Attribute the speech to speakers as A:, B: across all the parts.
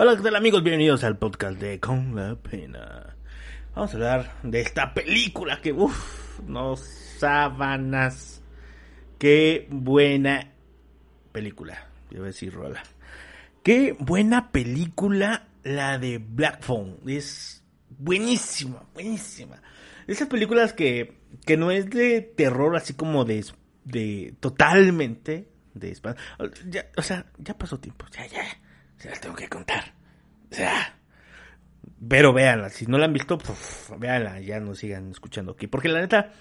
A: Hola, ¿qué tal amigos? Bienvenidos al podcast de Con la Pena. Vamos a hablar de esta película que, uff, no sábanas. Qué buena película. Yo voy a decir rola. Qué buena película la de Black Phone. Es buenísima, buenísima. Esas películas que, que no es de terror así como de, de totalmente de ya, o sea, ya pasó tiempo. Ya, ya se las tengo que contar. O sea, pero véanla, si no la han visto, pues, véanla, ya no sigan escuchando aquí. Porque la neta,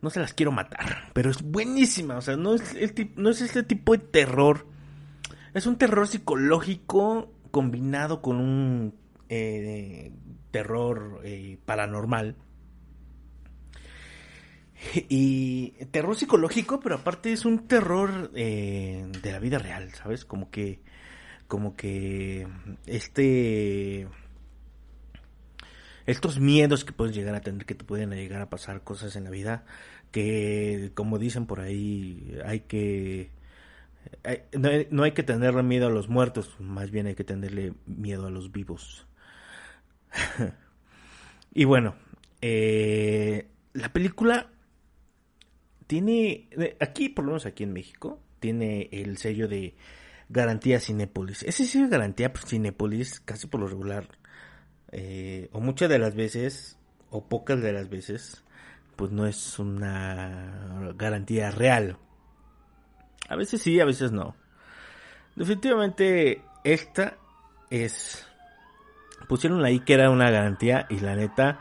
A: no se las quiero matar, pero es buenísima. O sea, no es, este tipo de terror. Es un terror psicológico combinado con un eh, terror eh, paranormal. Y terror psicológico, pero aparte es un terror eh, de la vida real, ¿sabes? Como que como que este estos miedos que puedes llegar a tener que te pueden llegar a pasar cosas en la vida que como dicen por ahí hay que no, hay, que tenerle miedo a los muertos más bien hay que tenerle miedo a los vivos. Y bueno eh, la película tiene aquí por lo menos aquí en México tiene el sello de garantía Cinépolis. Ese sí es garantía Cinépolis, casi por lo regular, eh, o muchas de las veces, o pocas de las veces, pues no es una garantía real. A veces sí, a veces no. Definitivamente esta es... Pusieron ahí que era una garantía y la neta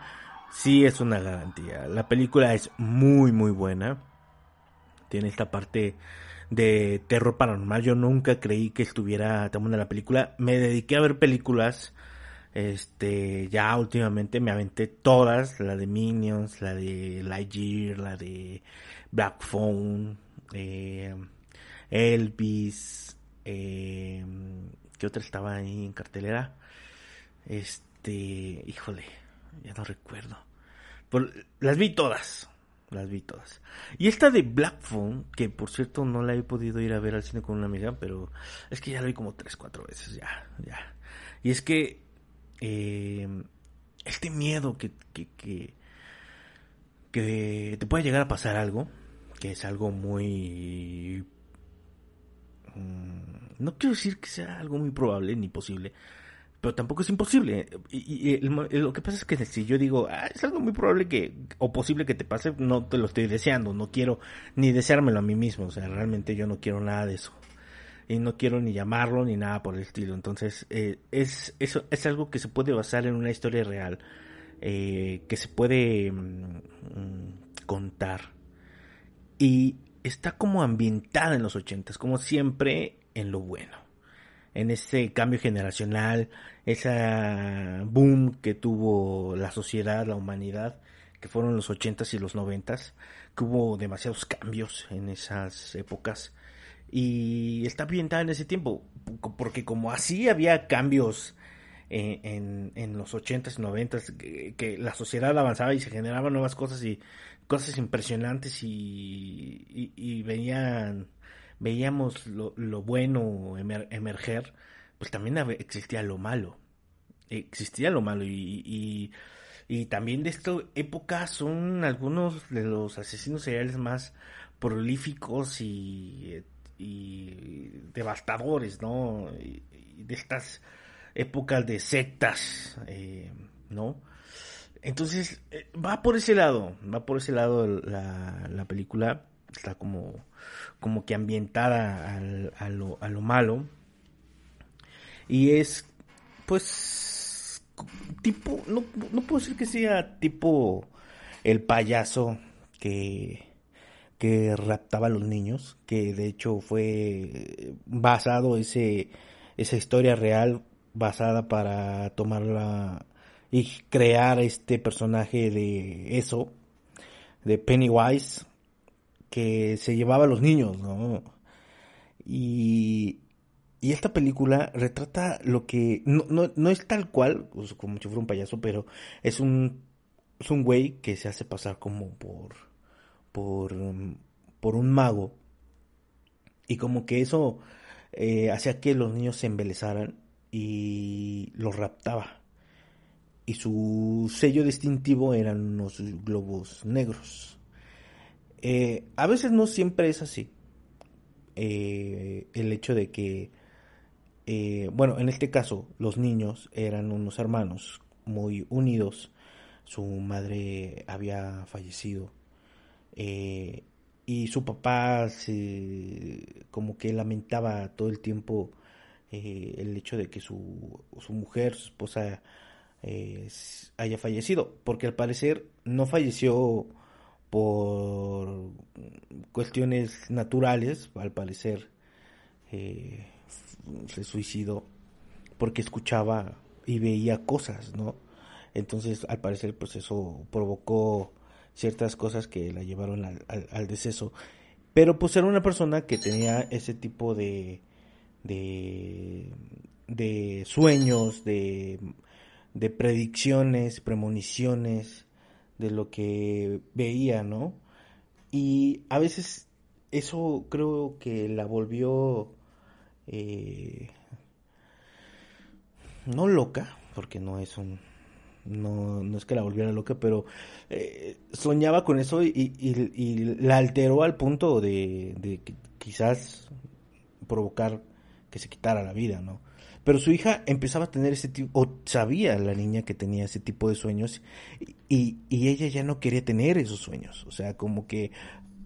A: sí es una garantía. La película es muy muy buena. Tiene esta parte de terror paranormal. Yo nunca creí que estuviera tomando la película. Me dediqué a ver películas. Este, ya últimamente me aventé todas, la de Minions, la de Lightyear, la de Black Phone, eh, Elvis, eh, ¿qué otra estaba ahí en cartelera? Este, híjole, ya no recuerdo. las vi todas, las vi todas. Y esta de Black Phone, que por cierto no la he podido ir a ver al cine con una amiga, pero es que ya la vi como tres, cuatro veces, ya, ya. Y es que eh, este miedo que, que, que, que te puede llegar a pasar algo, que es algo muy... Mm, no quiero decir que sea algo muy probable ni posible, pero tampoco es imposible. Y, lo que pasa es que si yo digo, ah, es algo muy probable que, o posible que te pase, no te lo estoy deseando, no quiero ni deseármelo a mí mismo, o sea, realmente yo no quiero nada de eso. Y no quiero ni llamarlo ni nada por el estilo. Entonces, eh, es, eso es algo que se puede basar en una historia real, eh, que se puede mm, contar. Y está como ambientada en los ochentas, como siempre en lo bueno en ese cambio generacional, esa boom que tuvo la sociedad, la humanidad, que fueron los ochentas y los noventas, que hubo demasiados cambios en esas épocas. Y está ambientada en ese tiempo, porque como así había cambios en, en, los ochentas y noventas, que, la sociedad avanzaba y se generaban nuevas cosas y cosas impresionantes y, y venían veíamos lo, lo bueno emerger, pues también existía lo malo. Existía lo malo y, y, también de esta época son algunos de los asesinos seriales más prolíficos y, devastadores, ¿no? De estas épocas de sectas, eh, ¿no? Entonces, eh, va por ese lado, va por ese lado la, la película está como, como que ambientada a, lo, a lo malo. Y es, pues, tipo, no, no puedo decir que sea tipo el payaso que, que raptaba a los niños, que de hecho fue basado ese, esa historia real basada para tomarla y crear este personaje de eso, de Pennywise, que se llevaba a los niños, ¿no? Y, y esta película retrata lo que no, no, no es tal cual, pues, como si fuera un payaso, pero es un, es un güey que se hace pasar como por, por, por un mago. Y como que eso eh, hacía que los niños se embelezaran y los raptaba. Y su sello distintivo eran unos globos negros. Eh, a veces no siempre es así. Eh, el hecho de que, eh, bueno, en este caso, los niños eran unos hermanos muy unidos. Su madre había fallecido. y su papá se, como que lamentaba todo el tiempo el hecho de que su, su mujer, su esposa, haya fallecido. Porque al parecer no falleció por cuestiones naturales, al parecer eh, se suicidó porque escuchaba y veía cosas, ¿no? Entonces, al parecer, pues eso provocó ciertas cosas que la llevaron al, al, deceso. Pero pues era una persona que tenía ese tipo de, de, de sueños, de, de predicciones, premoniciones, de lo que veía, ¿no? Y a veces eso creo que la volvió eh, no loca, porque no es un no, no es que la volviera loca, pero eh, soñaba con eso y, la alteró al punto de, de quizás provocar que se quitara la vida, ¿no? Pero su hija empezaba a tener ese tipo, o sabía la niña que tenía ese tipo de sueños, y, y ella ya no quería tener esos sueños. O sea, como que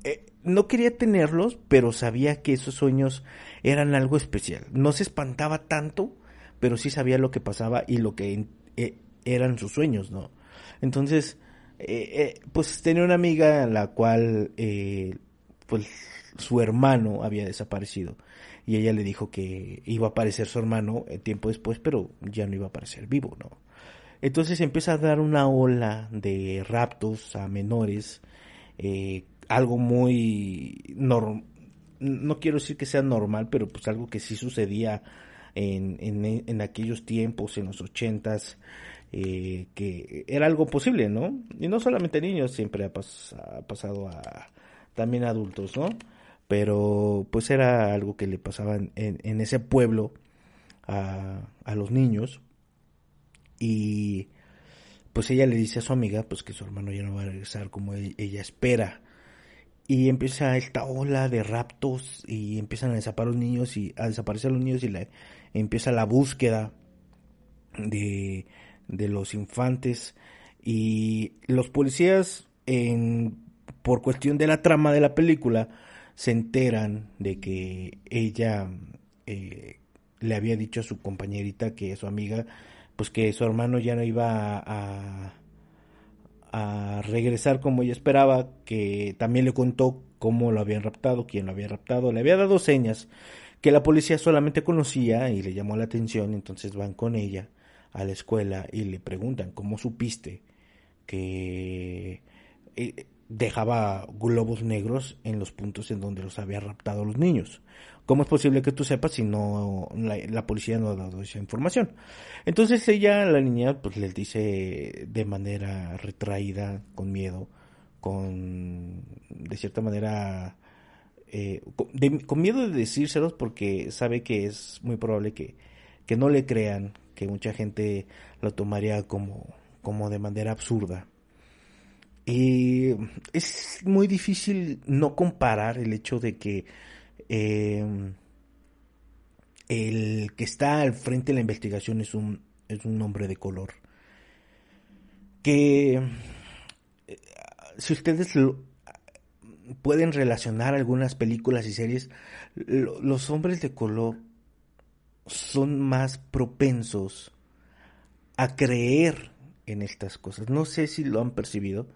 A: eh, no quería tenerlos, pero sabía que esos sueños eran algo especial. No se espantaba tanto, pero sí sabía lo que pasaba y lo que eh, eran sus sueños, ¿no? Entonces, eh, pues tenía una amiga en la cual, pues, su hermano había desaparecido y ella le dijo que iba a aparecer su hermano eh, tiempo después, pero ya no iba a aparecer vivo, ¿no? Entonces empieza a dar una ola de raptos a menores, eh, algo muy normal, no quiero decir que sea normal, pero pues algo que sí sucedía en, en, aquellos tiempos, en los ochentas, eh, que era algo posible, ¿no? Y no solamente niños, siempre ha, ha pasado a también adultos, ¿no? Pero pues era algo que le pasaba en, en ese pueblo a, a, los niños. Y pues ella le dice a su amiga pues que su hermano ya no va a regresar como e, ella espera. Y empieza esta ola de raptos y empiezan a desaparecer los niños y a desaparecer los niños y la, empieza la búsqueda de, de los infantes. Y los policías en, por cuestión de la trama de la película se enteran de que ella eh, le había dicho a su compañerita que su amiga pues que su hermano ya no iba a, a regresar como ella esperaba, que también le contó cómo lo habían raptado, quién lo había raptado, le había dado señas que la policía solamente conocía y le llamó la atención, entonces van con ella a la escuela y le preguntan, ¿cómo supiste que eh, dejaba globos negros en los puntos en donde los había raptado los niños. ¿Cómo es posible que tú sepas si no la, policía no ha dado esa información? Entonces ella, la niña, pues les dice de manera retraída, con miedo, con de cierta manera eh, con, miedo de decírselos porque sabe que es muy probable que, que no le crean, que mucha gente lo tomaría como, como de manera absurda. Y es muy difícil no comparar el hecho de que em, el que está al frente de la investigación es un, es un hombre de color. Que eh, si ustedes pueden relacionar algunas películas y series, los hombres de color son más propensos a creer en estas cosas. No sé si lo han percibido,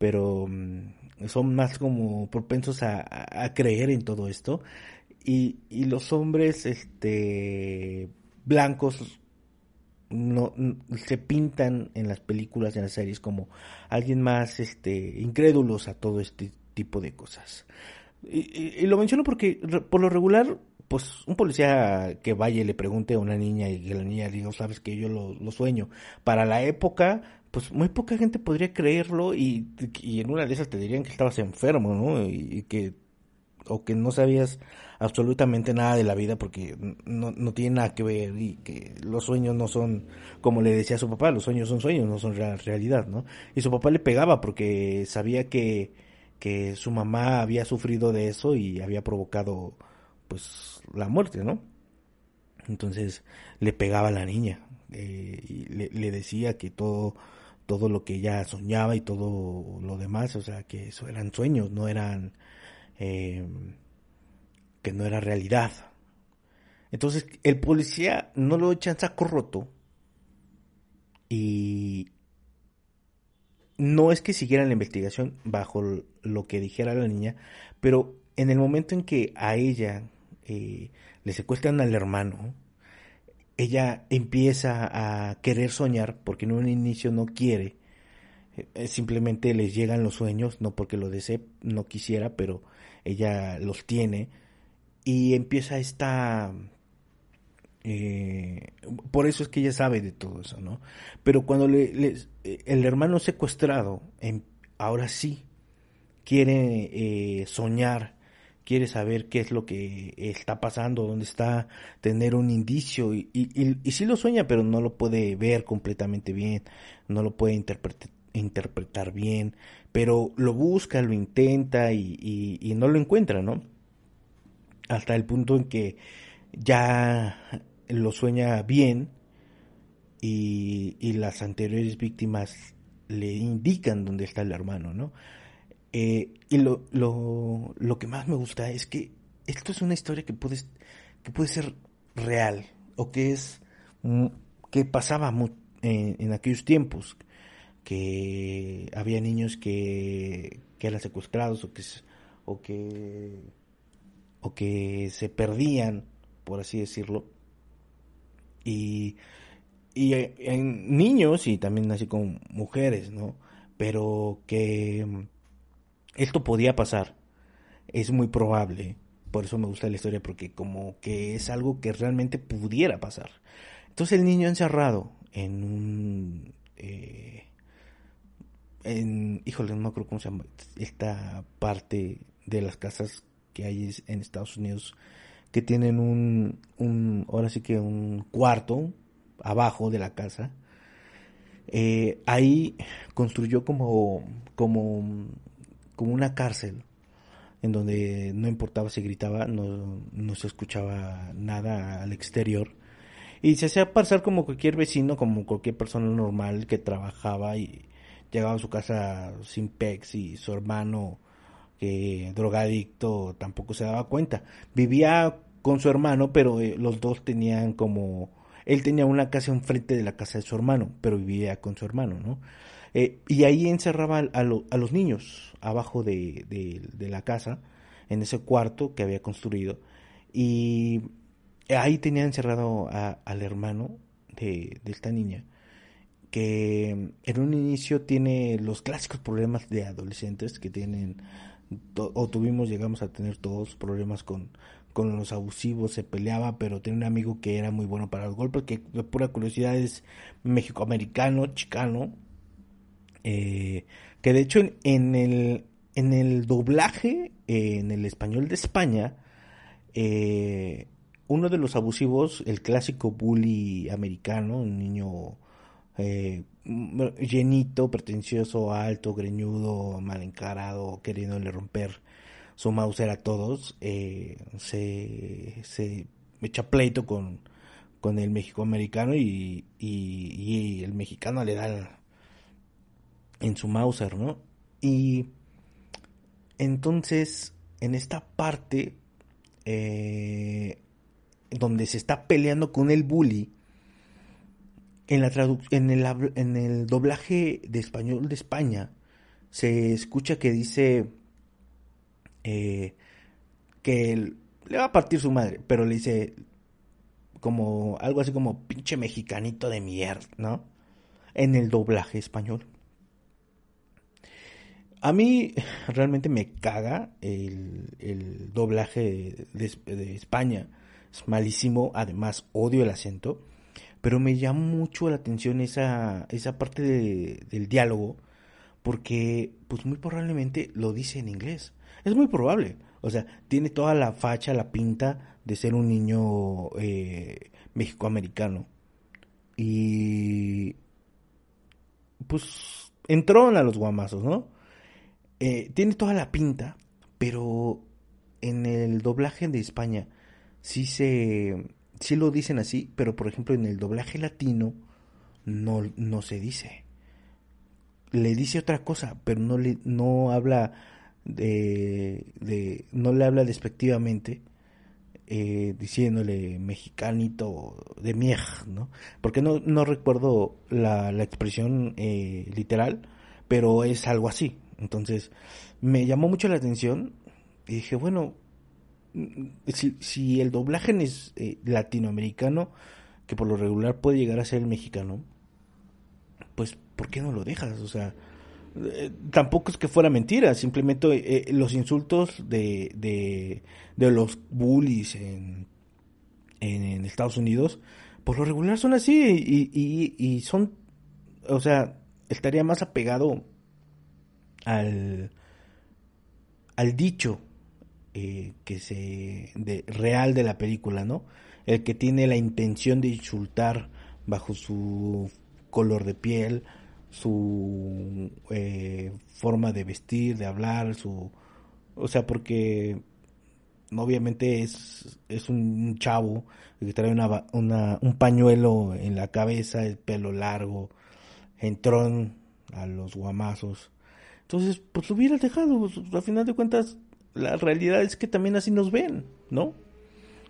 A: pero mm, son más como propensos a, creer en todo esto. Y, y, los hombres este blancos no se pintan en las películas y en las series como alguien más este incrédulos a todo este tipo de cosas. Y, lo menciono porque por lo regular pues un policía que vaya y le pregunte a una niña y que la niña diga, sabes que yo lo, sueño. Para la época, pues muy poca gente podría creerlo y, en una de esas te dirían que estabas enfermo, ¿no? Y, que o que no sabías absolutamente nada de la vida porque no, no tiene nada que ver y que los sueños no son, como le decía a su papá, los sueños son sueños, no son realidad, ¿no? Y su papá le pegaba porque sabía que, que su mamá había sufrido de eso y había provocado, pues, la muerte, ¿no? Entonces le pegaba a la niña eh, y le, le decía que todo todo lo que ella soñaba y todo lo demás, o sea, que eso eran sueños, no eran eh, que no era realidad. Entonces el policía no lo echa en saco roto y no es que siguiera la investigación bajo lo que dijera la niña, pero en el momento en que a ella eh, le secuestran al hermano, ella empieza a querer soñar porque en un inicio no quiere, eh, simplemente les llegan los sueños, no porque lo desee, no quisiera, pero ella los tiene y empieza esta eh, por eso es que ella sabe de todo eso, ¿no? Pero cuando le, el hermano secuestrado, em, ahora sí quiere eh, soñar, quiere saber qué es lo que está pasando, dónde está, tener un indicio, y, y, y sí lo sueña, pero no lo puede ver completamente bien, no lo puede interpretar interpretar bien, pero lo busca, lo intenta y, y, no lo encuentra, ¿no? Hasta el punto en que ya lo sueña bien y, y las anteriores víctimas le indican dónde está el hermano, ¿no? Eh, y lo, lo, lo, que más me gusta es que esto es una historia que puede, que puede ser real o que es que pasaba en, en aquellos tiempos que había niños que, que eran secuestrados o que, o que o que se perdían, por así decirlo. Y, y en niños y también así con mujeres, ¿no? Pero que esto podía pasar. Es muy probable. Por eso me gusta la historia, porque como que es algo que realmente pudiera pasar. Entonces el niño encerrado en un... Eh, en, híjole, no me acuerdo cómo se llama, esta parte de las casas que hay en Estados Unidos que tienen un, un ahora sí que un cuarto abajo de la casa. Eh, ahí construyó como, como, como una cárcel en donde no importaba si gritaba, no, no se escuchaba nada al exterior. Y se hacía pasar como cualquier vecino, como cualquier persona normal que trabajaba y, llegaba a su casa sin pex y su hermano, que drogadicto, tampoco se daba cuenta. Vivía con su hermano, pero eh, los dos tenían como... Él tenía una casa enfrente de la casa de su hermano, pero vivía con su hermano, ¿no? Eh, y ahí encerraba a, a, los niños abajo de, la casa, en ese cuarto que había construido. Y ahí tenía encerrado al hermano de, esta niña que en un inicio tiene los clásicos problemas de adolescentes que tienen o tuvimos, llegamos a tener todos problemas con, con los abusivos, se peleaba, pero tenía un amigo que era muy bueno para los golpes, que de pura curiosidad es mexicoamericano, chicano, eh, que de hecho en, el, en el doblaje, en el español de España, eh, uno de los abusivos, el clásico bully americano, un niño eh, llenito, pretencioso, alto, greñudo, mal encarado, queriéndole romper su Mauser a todos, eh, se, se echa pleito con, con el México americano y, y, el mexicano le da en su Mauser, ¿no? Y entonces, en esta parte, eh, donde se está peleando con el bully, en, la en, el, en el doblaje de español de España se escucha que dice eh, que le va a partir su madre, pero le dice como algo así como pinche mexicanito de mierda, ¿no? En el doblaje español. A mí realmente me caga el, el doblaje de, de, España. Es malísimo, además odio el acento pero me llama mucho la atención esa, esa parte del diálogo, porque pues muy probablemente lo dice en inglés. Es muy probable, O sea, tiene toda la facha, la pinta de ser un niño eh, mexicoamericano. Y pues entró a los guamazos, ¿no? Eh, tiene toda la pinta, pero en el doblaje de España sí se sí lo dicen así, pero por ejemplo en el doblaje latino no, no se dice. Le dice otra cosa, pero no le no habla de, de no le habla despectivamente eh, diciéndole mexicanito de miej, ¿no? Porque no, no recuerdo la, la expresión eh, literal, pero es algo así. Entonces, me llamó mucho la atención y dije, bueno, mm, si, si el doblaje es eh, latinoamericano, que por lo regular puede llegar a ser el mexicano, pues, ¿por qué no lo dejas? O sea, eh, tampoco es que fuera mentira, simplemente eh, los insultos de, de, de, los bullies en, en, Estados Unidos, por lo regular son así y, y, y son, o sea, estaría más apegado al, al dicho eh, que se de, real de la película, ¿no? El que tiene la intención de insultar bajo su color de piel, su eh, forma de vestir, de hablar, su... O sea, porque obviamente es, es un chavo que trae una, una, un pañuelo en la cabeza, el pelo largo, entrón a los guamazos. Entonces, pues lo hubieras dejado. Pues, a final de cuentas, la realidad es que también así nos ven, ¿no?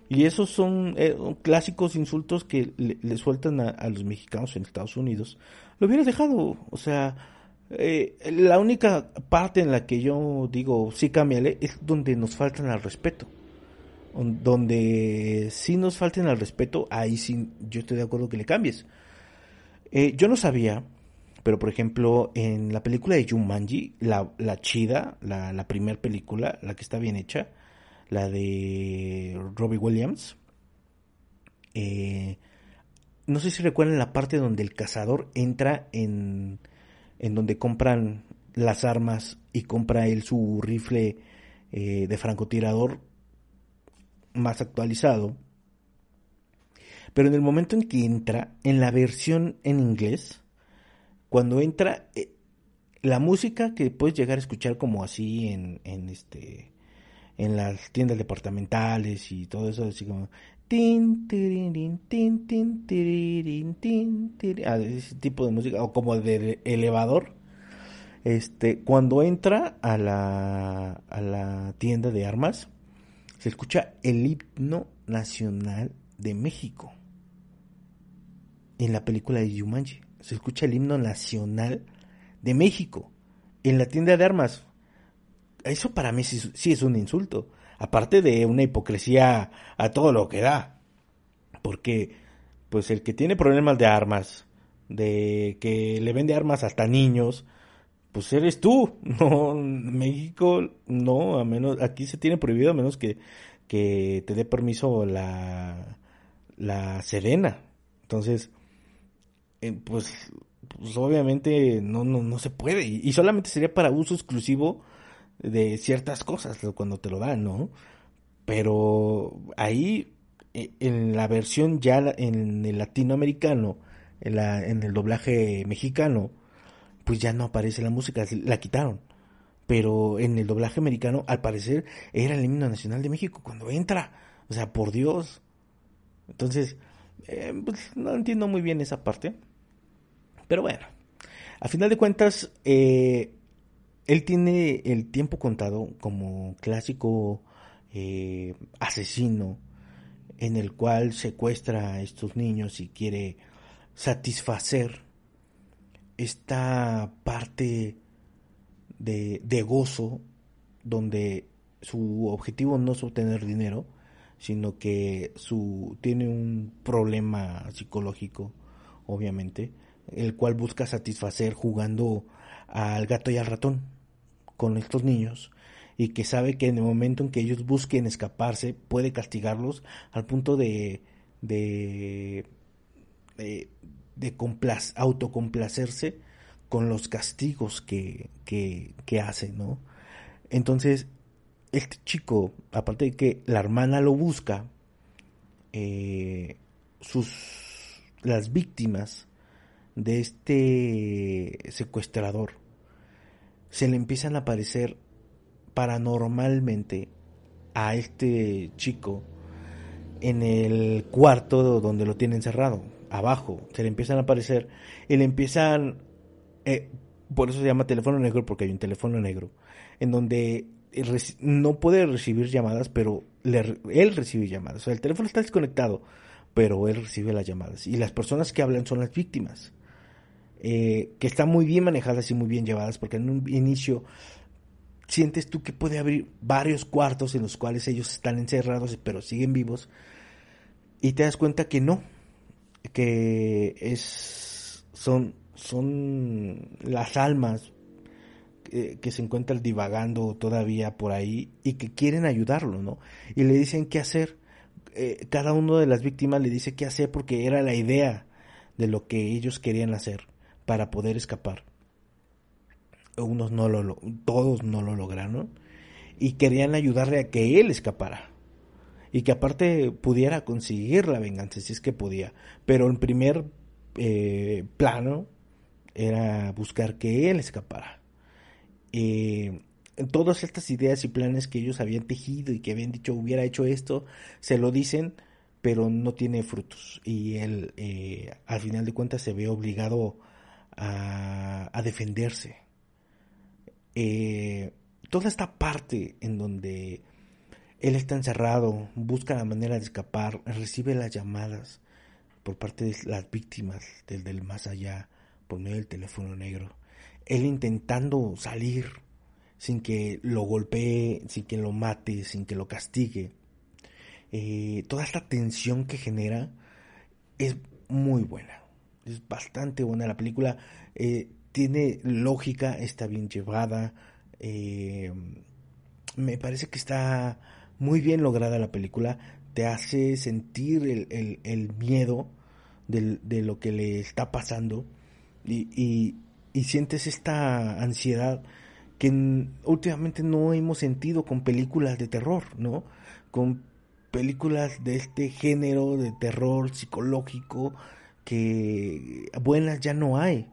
A: Y esos son eh, clásicos insultos que le, sueltan a, los mexicanos en Estados Unidos. Lo hubieras dejado, o sea, eh, la única parte en la que yo digo sí cámbiale es donde nos faltan al respeto. Donde sí nos falten al respeto, ahí sí yo estoy de acuerdo que le cambies. Eh, yo no sabía, pero por ejemplo en la película de Jumanji, la, la chida, la, la primera película, la que está bien hecha, la de Robbie Williams. Eh, no sé si recuerdan la parte donde el cazador entra en, en donde compran las armas y compra él su rifle eh, de francotirador más actualizado. Pero en el momento en que entra, en la versión en inglés, cuando entra, eh, la música que puedes llegar a escuchar como así en, en este en las tiendas departamentales y todo eso, así como tin, tin, tin, tin, ah, ese tipo de música, o como de elevador. Este, cuando entra a la, a la tienda de armas, se escucha el himno nacional de México. En la película de Yumanji, se escucha el himno nacional de México. En la tienda de armas, eso para mí sí, es un insulto. Aparte de una hipocresía a todo lo que da. Porque, pues el que tiene problemas de armas, de que le vende armas hasta niños, pues eres tú. No, México, no, a menos, aquí se tiene prohibido a menos que, que te dé permiso la, la Sedena. Entonces, eh, pues, pues obviamente no, no, no se puede. y solamente sería para uso exclusivo de ciertas cosas cuando te lo dan, ¿no? Pero ahí, e, en la versión ya en el latinoamericano, en, la, en el doblaje mexicano, pues ya no aparece la música, la quitaron. Pero en el doblaje americano, al parecer, era el himno nacional de México cuando entra. O sea, por Dios. Entonces, eh, pues no entiendo muy bien esa parte. Pero bueno, a final de cuentas, eh, él tiene el tiempo contado como clásico eh, asesino en el cual secuestra a estos niños y quiere satisfacer esta parte de, de gozo donde su objetivo no es obtener dinero, sino que su tiene un problema psicológico, obviamente, el cual busca satisfacer jugando al gato y al ratón con estos niños y que sabe que en el momento en que ellos busquen escaparse puede castigarlos al punto de de de, de autocomplacerse con los castigos que, que, hace, ¿no? Entonces, este chico, aparte de que la hermana lo busca, eh, sus las víctimas de este secuestrador se le empiezan a aparecer paranormalmente a este chico en el cuarto donde lo tiene encerrado, abajo, se le empiezan a aparecer y le empiezan, eh, por eso se llama teléfono negro, porque hay un teléfono negro, en donde no puede recibir llamadas, pero él recibe llamadas. O sea, el teléfono está desconectado, pero él recibe las llamadas. Y las personas que hablan son las víctimas, eh, que están muy bien manejadas y muy bien llevadas, porque en un inicio sientes tú que puede haber varios cuartos en los cuales ellos están encerrados, pero siguen vivos, y te das cuenta que no, que es son son las almas que se encuentran divagando todavía por ahí y que quieren ayudarlo, ¿no? Y le dicen qué hacer. Eh, cada uno de las víctimas le dice qué hacer porque era la idea de lo que ellos querían hacer para poder escapar. Unos no lo, todos no lo lograron y querían ayudarle a que él escapara y que aparte pudiera conseguir la venganza si es que podía. Pero en primer eh, plano era buscar que él escapara. Todas estas ideas y planes que ellos habían tejido y que habían dicho hubiera hecho esto, se lo dicen, pero no tiene frutos. Y él, eh, al final de cuentas, se ve obligado a, defenderse. Eh, toda esta parte en donde él está encerrado, busca la manera de escapar, recibe las llamadas por parte de las víctimas del, más allá por medio del teléfono negro él intentando salir sin que lo golpee, sin que lo mate, sin que lo castigue. Eh, toda esta tensión que genera es muy buena. Es bastante buena la película. Eh, tiene lógica, está bien llevada. Eh, me parece que está muy bien lograda la película. Te hace sentir el, miedo de, lo que le está pasando. y, y sientes esta ansiedad que últimamente no hemos sentido con películas de terror, ¿no? Con películas de este género de terror psicológico que buenas ya no hay.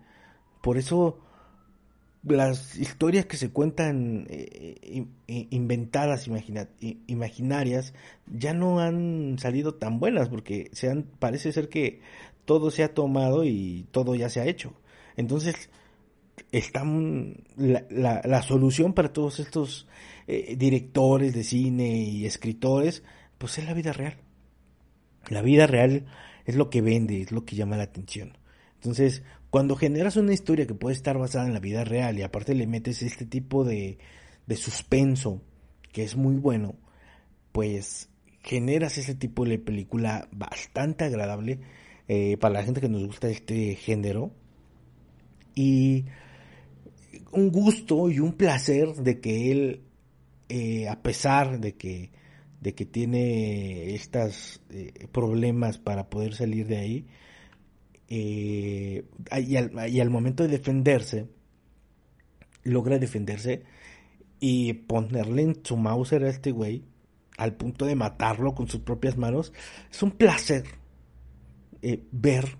A: Por eso las historias que se cuentan eh, inventadas, imaginarias, ya no han salido tan buenas porque se han, parece ser que todo se ha tomado y todo ya se ha hecho. Entonces, está la, la, solución para todos estos eh, directores de cine y escritores, pues es la vida real. La vida real es lo que vende, es lo que llama la atención. Entonces, cuando generas una historia que puede estar basada en la vida real y aparte le metes este tipo de, de suspenso que es muy bueno, pues generas ese tipo de película bastante agradable eh, para la gente que nos gusta este género. Y un gusto y un placer de que él, eh, a pesar de que, de que tiene estos eh, problemas para poder salir de ahí, eh, y, al, momento de defenderse, logra defenderse y ponerle en su Mauser a este güey, al punto de matarlo con sus propias manos, es un placer ver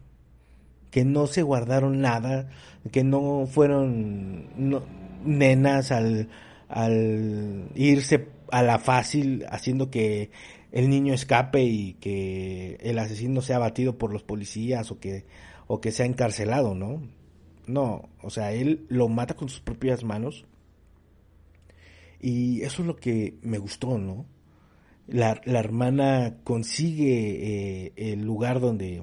A: que no se guardaron nada, que no fueron nenas al, al irse a la fácil haciendo que el niño escape y que el asesino sea abatido por los policías o que o que sea encarcelado, ¿no? No, o sea, él lo mata con sus propias manos. Y eso es lo que me gustó, ¿no? La, la hermana consigue eh, el lugar donde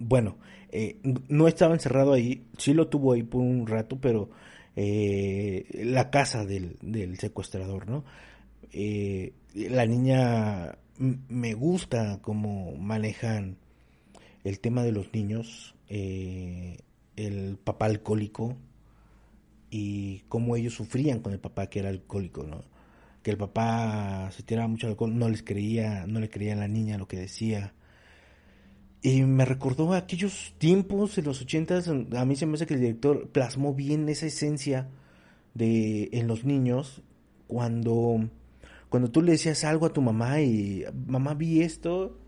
A: bueno, eh, no estaba encerrado ahí, sí lo tuvo ahí por un rato, pero eh, la casa del, secuestrador, ¿no? Eh, la niña me gusta cómo manejan el tema de los niños, el papá alcohólico y cómo ellos sufrían con el papá que era alcohólico, ¿no? Que el papá se tiraba mucho alcohol, no les creía, no le creía a la niña lo que decía y me recordó aquellos tiempos en los ochentas, a mí se me hace que el director plasmó bien esa esencia de en los niños cuando, cuando tú le decías algo a tu mamá y mamá vi esto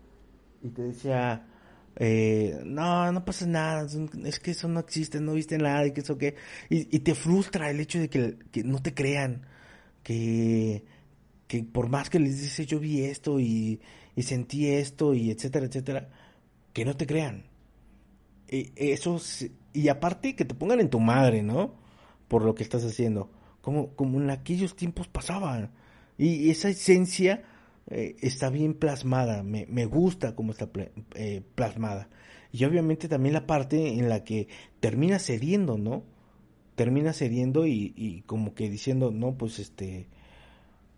A: y te decía, eh, no, no pasa nada, es que eso no existe, no viste nada, y que eso que, y, te frustra el hecho de que, no te crean, que, que por más que les dices yo vi esto y sentí esto y etcétera, etcétera, que no te crean. E, eso, y aparte que te pongan en tu madre, ¿no? Por lo que estás haciendo, como, como en aquellos tiempos pasaba. Y esa esencia eh, está bien plasmada, me, me gusta cómo está eh, plasmada. Y obviamente también la parte en la que termina cediendo, ¿no? Termina cediendo y, y como que diciendo, no, pues este,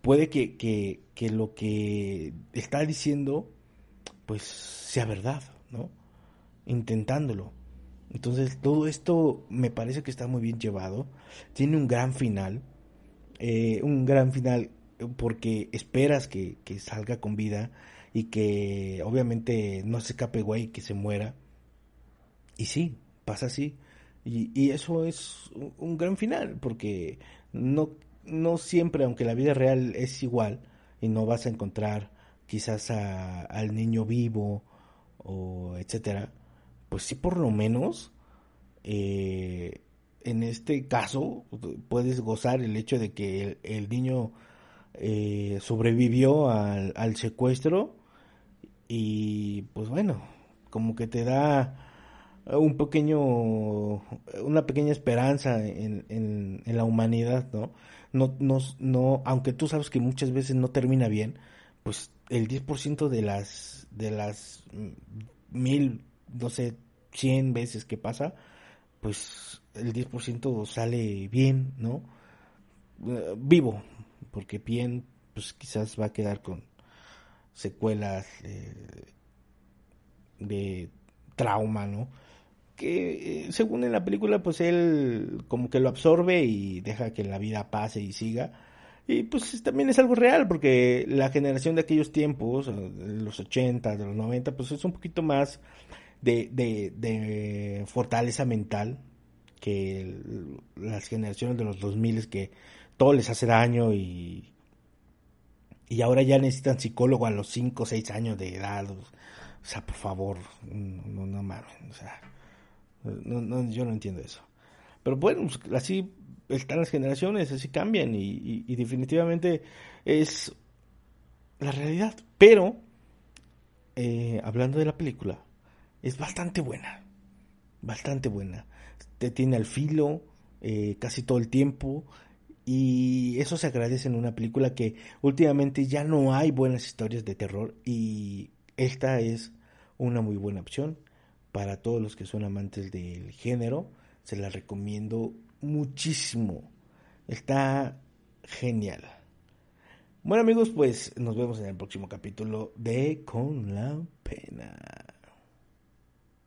A: puede que, que, que lo que está diciendo, pues sea verdad, ¿no? Intentándolo. Entonces todo esto me parece que está muy bien llevado. Tiene un gran final. Eh, un gran final porque esperas que, salga con vida y que obviamente no se escape güey, que se muera. Y sí, pasa así. Y, y eso es un, gran final, porque no, no siempre, aunque la vida real es igual, y no vas a encontrar quizás a, al niño vivo o etcétera, pues sí por lo menos eh, en este caso puedes gozar el hecho de que el niño eh, sobrevivió al, secuestro y pues bueno, como que te da un pequeño, una pequeña esperanza en, en, en la humanidad, ¿no? No, no, no, aunque tú sabes que muchas veces no termina bien, pues el 10% de las, de las mil, no sé, 100 veces que pasa, pues el 10% sale bien, ¿no? Eh, vivo, porque bien, pues quizás va a quedar con secuelas de trauma, ¿no? Que eh, según en la película, pues él como que lo absorbe y deja que la vida pase y siga. Y pues también es algo real, porque la generación de aquellos tiempos, de los 80, de los 90, pues es un poquito más de, de, fortaleza mental que las generaciones de los 2000 que todo les hace daño y, y ahora ya necesitan psicólogo a los 5 o 6 años de edad. O sea, por favor, no, no mames, o sea, no, yo no entiendo eso. Pero bueno, pues, así están las generaciones, así cambian y, definitivamente es la realidad. Pero, eh, hablando de la película, es bastante buena, bastante buena. Te tiene al filo eh, casi todo el tiempo y eso se agradece en una película que últimamente ya no hay buenas historias de terror y esta es una muy buena opción para todos los que son amantes del género. Se la recomiendo muchísimo. Está genial. Bueno amigos, pues nos vemos en el próximo capítulo de Con la Pena.